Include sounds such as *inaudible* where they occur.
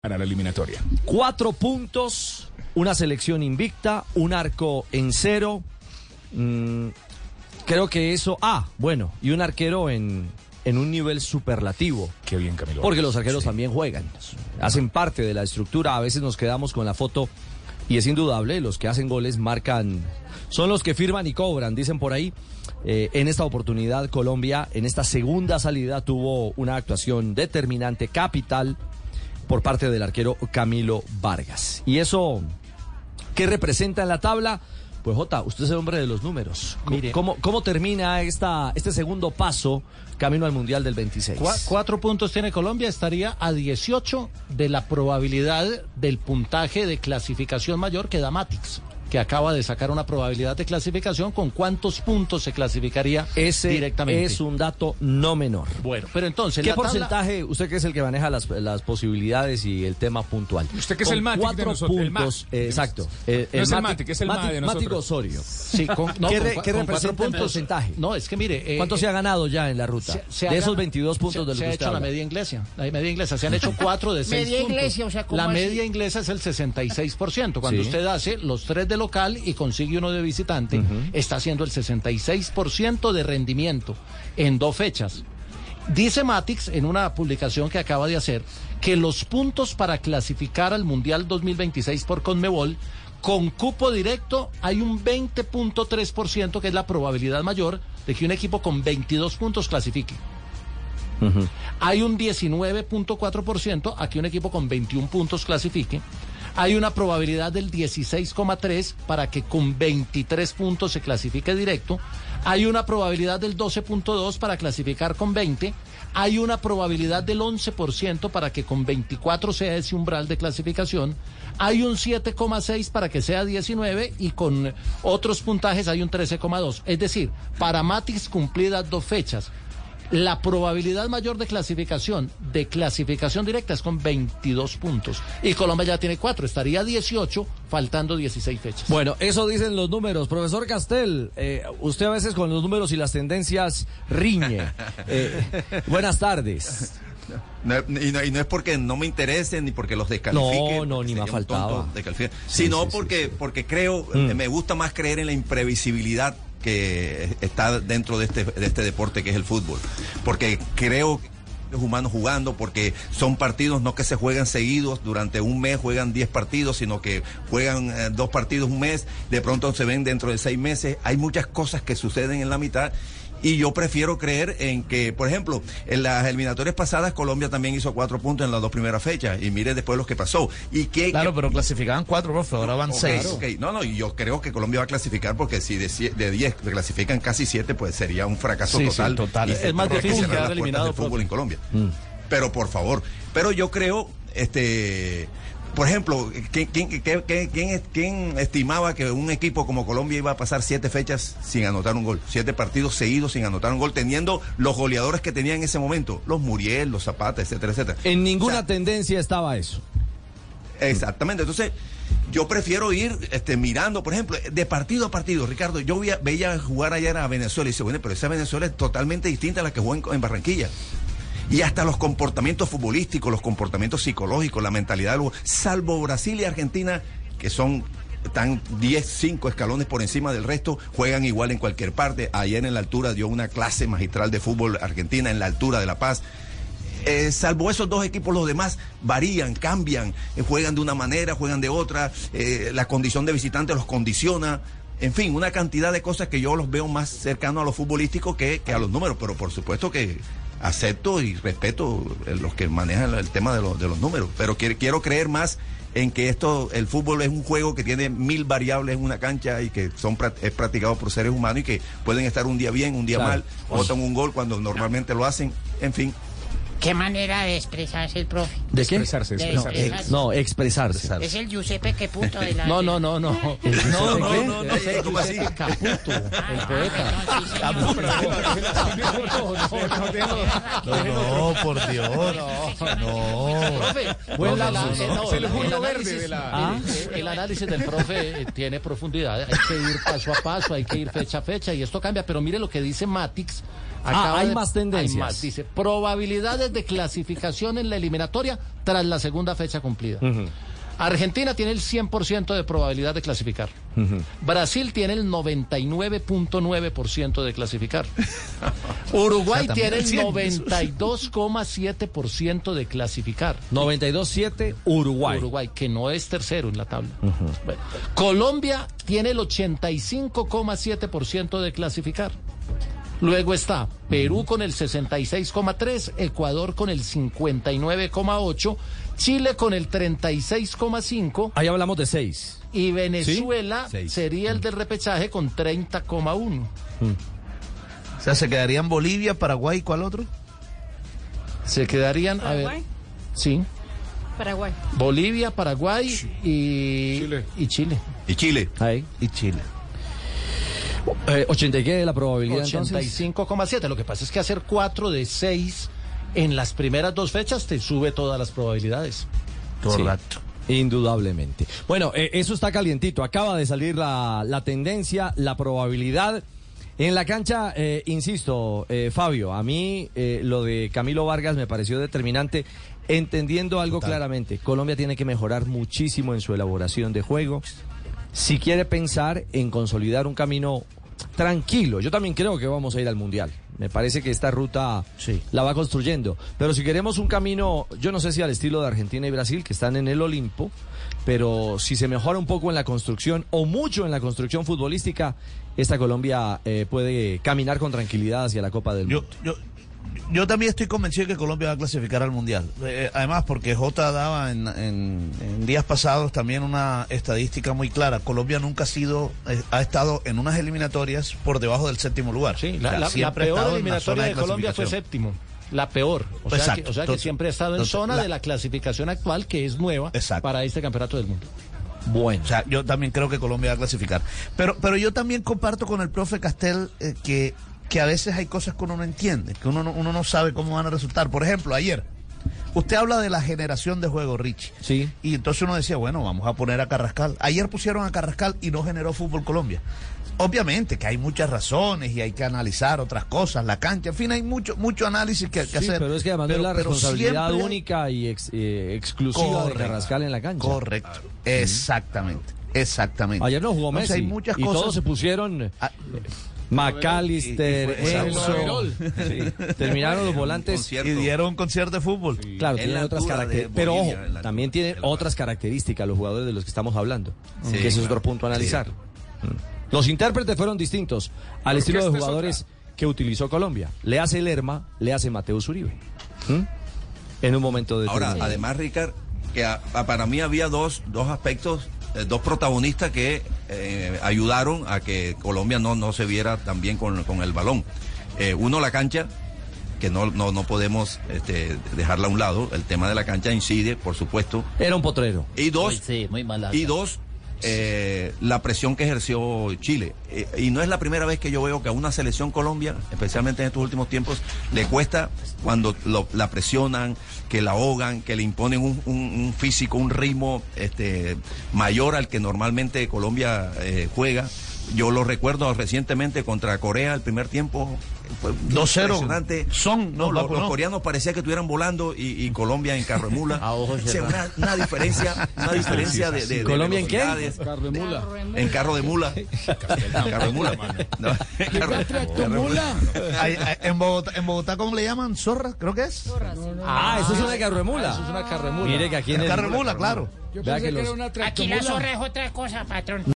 para la eliminatoria. Cuatro puntos, una selección invicta, un arco en cero. Mm, creo que eso. Ah, bueno, y un arquero en, en un nivel superlativo. Qué bien, Camilo. Porque los arqueros también juegan. Hacen parte de la estructura. A veces nos quedamos con la foto y es indudable, los que hacen goles marcan. Son los que firman y cobran, dicen por ahí. Eh, en esta oportunidad, Colombia, en esta segunda salida, tuvo una actuación determinante, capital por parte del arquero Camilo Vargas. ¿Y eso qué representa en la tabla? Pues Jota, usted es el hombre de los números. Mire. ¿Cómo, cómo termina esta, este segundo paso camino al Mundial del 26? Cua- cuatro puntos tiene Colombia, estaría a 18 de la probabilidad del puntaje de clasificación mayor que da Matix, que acaba de sacar una probabilidad de clasificación con cuántos puntos se clasificaría Ese directamente. es un dato no menor. Bueno, pero entonces ¿Qué la tabla- porcentaje, usted que es el que maneja las, las posibilidades y el tema puntual? Usted que es Con el Matic de cuatro nosotros, el puntos, eh, exacto. eh, No es el Matic, es el de Matic. Osorio. Sí, con- no, ¿Qué, con re- qué con representa cuatro en puntos? porcentaje? No, es que mire. eh, ¿Cuánto eh, se ha ganado ya en la ruta? se- se ha de esos gana- 22 puntos se, de los se que ha hecho la media inglesa. La media inglesa. Se han hecho cuatro de seis Media puntos. iglesia, o sea, ¿cómo La media inglesa es el 66%. Cuando Sí. usted hace los tres de local y consigue uno de visitante, está haciendo el 66% de rendimiento en dos fechas. Dice Matix en una publicación que acaba de hacer que los puntos para clasificar al Mundial 2026 por Conmebol con cupo directo hay un 20.3% que es la probabilidad mayor de que un equipo con 22 puntos clasifique. Hay un 19.4% a que un equipo con 21 puntos clasifique. Hay una probabilidad del 16,3 para que con 23 puntos se clasifique directo. Hay una probabilidad del 12.2 para clasificar con 20. Hay una probabilidad del 11% para que con 24 sea ese umbral de clasificación. Hay un 7,6 para que sea 19 y con otros puntajes hay un 13,2. Es decir, para Matix cumplidas dos fechas. La probabilidad mayor de clasificación, de clasificación directa, es con 22 puntos. Y Colombia ya tiene 4, estaría 18, faltando 16 fechas. Bueno, eso dicen los números. Profesor Castel, eh, usted a veces con los números y las tendencias riñe. *laughs* Eh, buenas tardes. No, y, no, y no es porque no me interesen ni porque los descalifique. No, no, ni me faltaba. tonto Sí, sino sí, sí, porque, sí. porque creo, Mm. me gusta más creer en la imprevisibilidad que está dentro de este, de este deporte que es el fútbol. Porque creo los humanos jugando, porque son partidos no que se juegan seguidos, durante un mes juegan 10 partidos, sino que juegan eh, dos partidos un mes, de pronto se ven dentro de seis meses. Hay muchas cosas que suceden en la mitad. Y yo prefiero creer en que, por ejemplo, en las eliminatorias pasadas Colombia también hizo cuatro puntos en las dos primeras fechas. Y mire después lo que pasó. Y que, Claro, pero clasificaban cuatro, profe, ahora van Ok, seis. ok. No, no, y yo creo que Colombia va a clasificar porque si de, de 10 clasifican casi 7, pues sería un fracaso Sí, sí, total. total. Es más que difícil puertas eliminado, del fútbol profe. en Colombia. Pero por favor, pero yo creo, este, por ejemplo, ¿quién, quién, quién- quién- quién es- quién estimaba que un equipo como Colombia iba a pasar siete fechas sin anotar un gol? Siete partidos seguidos sin anotar un gol, teniendo los goleadores que tenía en ese momento, los Muriel, los Zapata, etcétera, etcétera. En ninguna O sea, tendencia estaba eso. Exactamente, entonces yo prefiero ir este, mirando, por ejemplo, de partido a partido, Ricardo, yo veía, veía jugar ayer a Venezuela y dice, bueno, pero esa Venezuela es totalmente distinta a la que juega en, en Barranquilla. Y hasta los comportamientos futbolísticos, los comportamientos psicológicos, la mentalidad, salvo Brasil y Argentina, que son están 10, 5 escalones por encima del resto, juegan igual en cualquier parte. Ayer en la altura dio una clase magistral de fútbol Argentina en la altura de La Paz. Eh, salvo esos dos equipos, los demás varían, cambian, eh, juegan de una manera, juegan de otra, eh, la condición de visitante los condiciona. En fin, una cantidad de cosas que yo los veo más cercanos a lo futbolístico que, que a los números, pero por supuesto que acepto y respeto eh, los que manejan el tema de, los- de los números, pero quiero, quiero creer más en que esto, el fútbol es un juego que tiene mil variables en una cancha y que son es practicado por seres humanos y que pueden estar un día bien, un día Claro. mal, botan un gol cuando normalmente lo hacen, en fin. ¿Qué manera de expresarse el profe? ¿De qué? Expresarse, De expresarse. expresarse. No, expresarse. Es el Giuseppe que punto de la... No, no, no, no. No, no, no, no. Eh, ¿cómo así? Caputo, el Ah, poeta. No, no, por Dios. No. Profe, Buen profe, lapsus, la- eh, ¿no? no, Es el el Julio Verde análisis- de la- eh, El análisis del profe eh, tiene profundidad. Hay que ir paso a paso, hay que ir fecha a fecha y esto cambia. Pero mire lo que dice Matix Ah, hay de- más tendencias. hay más. Dice, probabilidades de clasificación en la eliminatoria tras la segunda fecha cumplida. Argentina tiene el 100% de probabilidad de clasificar. Brasil tiene el 99.9% de clasificar. *laughs* Uruguay O sea, también tiene el el 100. 92,7% de clasificar. 92-7 Uruguay. Uruguay, que no es tercero en la tabla. Bueno, Colombia tiene el 85,7% de clasificar. Luego está Perú con el 66,3, Ecuador con el 59,8, Chile con el 36,5 Ahí hablamos de 6. y Venezuela Seis. sería el del repechaje con 30,1. O sea, se quedarían Bolivia, Paraguay, ¿cuál otro? Se quedarían, a ver, Paraguay. sí, Paraguay. Bolivia, Paraguay y Chile. y Chile. Y Chile. Ahí. Y Chile. Eh, ¿80 y qué de la probabilidad entonces? 85,7. Lo que pasa es que hacer 4 de 6 en las primeras dos fechas te sube todas las probabilidades. Correcto. Indudablemente. Bueno, eh, eso está calientito. Acaba de salir la, la tendencia, la probabilidad. En la cancha, eh, insisto, eh, Fabio, a mí eh, lo de Camilo Vargas me pareció determinante, entendiendo algo claramente. Colombia tiene que mejorar muchísimo en su elaboración de juego. Si quiere pensar en consolidar un camino tranquilo, yo también creo que vamos a ir al Mundial. Me parece que esta ruta Sí. la va construyendo. Pero si queremos un camino, yo no sé si al estilo de Argentina y Brasil, que están en el Olimpo, pero si se mejora un poco en la construcción o mucho en la construcción futbolística, esta Colombia eh, puede caminar con tranquilidad hacia la Copa del Yo, Mundo. yo, yo también estoy convencido que Colombia va a clasificar al Mundial. Eh, además, porque J daba en, en- en días pasados también una estadística muy clara. Colombia nunca ha sido, eh, ha estado en unas eliminatorias por debajo del séptimo lugar. Sí, la, sea, peor eliminatoria de Colombia fue séptimo. La peor. O sea, Exacto. que, o sea que siempre ha estado en entonces, zona la- de la clasificación actual, que es nueva Exacto. para este campeonato del mundo. Bueno, O sea, yo también creo que Colombia va a clasificar. Pero, pero yo también comparto con el profe Castel eh, que, que a veces hay cosas que uno no entiende, que uno no, uno no sabe cómo van a resultar. Por ejemplo, ayer, usted habla de la generación de juego, Rich. Sí. Y entonces uno decía, bueno, vamos a poner a Carrascal. Ayer pusieron a Carrascal y no generó fútbol Colombia. Obviamente que hay muchas razones y hay que analizar otras cosas, la cancha, en fin, hay mucho mucho análisis que, que sí, hacer. pero es que además no es la pero responsabilidad única y ex- eh, exclusiva de. Carrascal en la cancha. Correcto, exactamente, exactamente. Ayer no jugó Entonces, Messi. hay muchas y cosas. todos se pusieron Ah, McAllister, Y- y fue- Enzo. Sí. Terminaron los volantes. y dieron un concierto de fútbol. Claro, En tienen la otras características. Pero ojo, también la otras características los jugadores de los que estamos hablando. Sí, que ese es otro punto a analizar. Mm. Los intérpretes fueron distintos al estilo de jugadores que utilizó Colombia. Le hace Lerma, le hace Mateus Uribe. ¿Mm? En un momento de Ahora, además, Ricard, que a- a- para mí había dos, dos aspectos, eh, dos protagonistas que eh, ayudaron a que Colombia no, no se viera tan bien con, con el balón. Eh, uno, la cancha, que no, no, no podemos este, dejarla a un lado. El tema de la cancha incide, por supuesto. Era un potrero. Y dos, Sí, muy mala. y dos, eh, la presión que ejerció Chile. Eh, y no es la primera vez que yo veo que a una selección Colombia, especialmente en estos últimos tiempos, le cuesta cuando lo- la presionan, que la ahogan, que le imponen un, un- un físico, un ritmo este, mayor al que normalmente Colombia eh, juega. Yo lo recuerdo recientemente contra Corea, el primer tiempo. Fue 2-0. impresionante. Son, no, No, los, Paco, los no. coreanos parecía que estuvieran volando y, y Colombia en carro de mula. A ojos O sea, una, una diferencia, una diferencia de, de- de ¿Colombia en qué? Carro de mula. En carro de mula. carro de mula. No, carro- carro de mula. En, Bogotá, en Bogotá, ¿cómo le llaman? ¿Zorra? Creo que es. Ah, eso es una carremula. Eso es una carremula. Mire que aquí en el... Carremula, claro. Yo pensé que que, los- era una Aquí la zorra es otra cosa, patrón.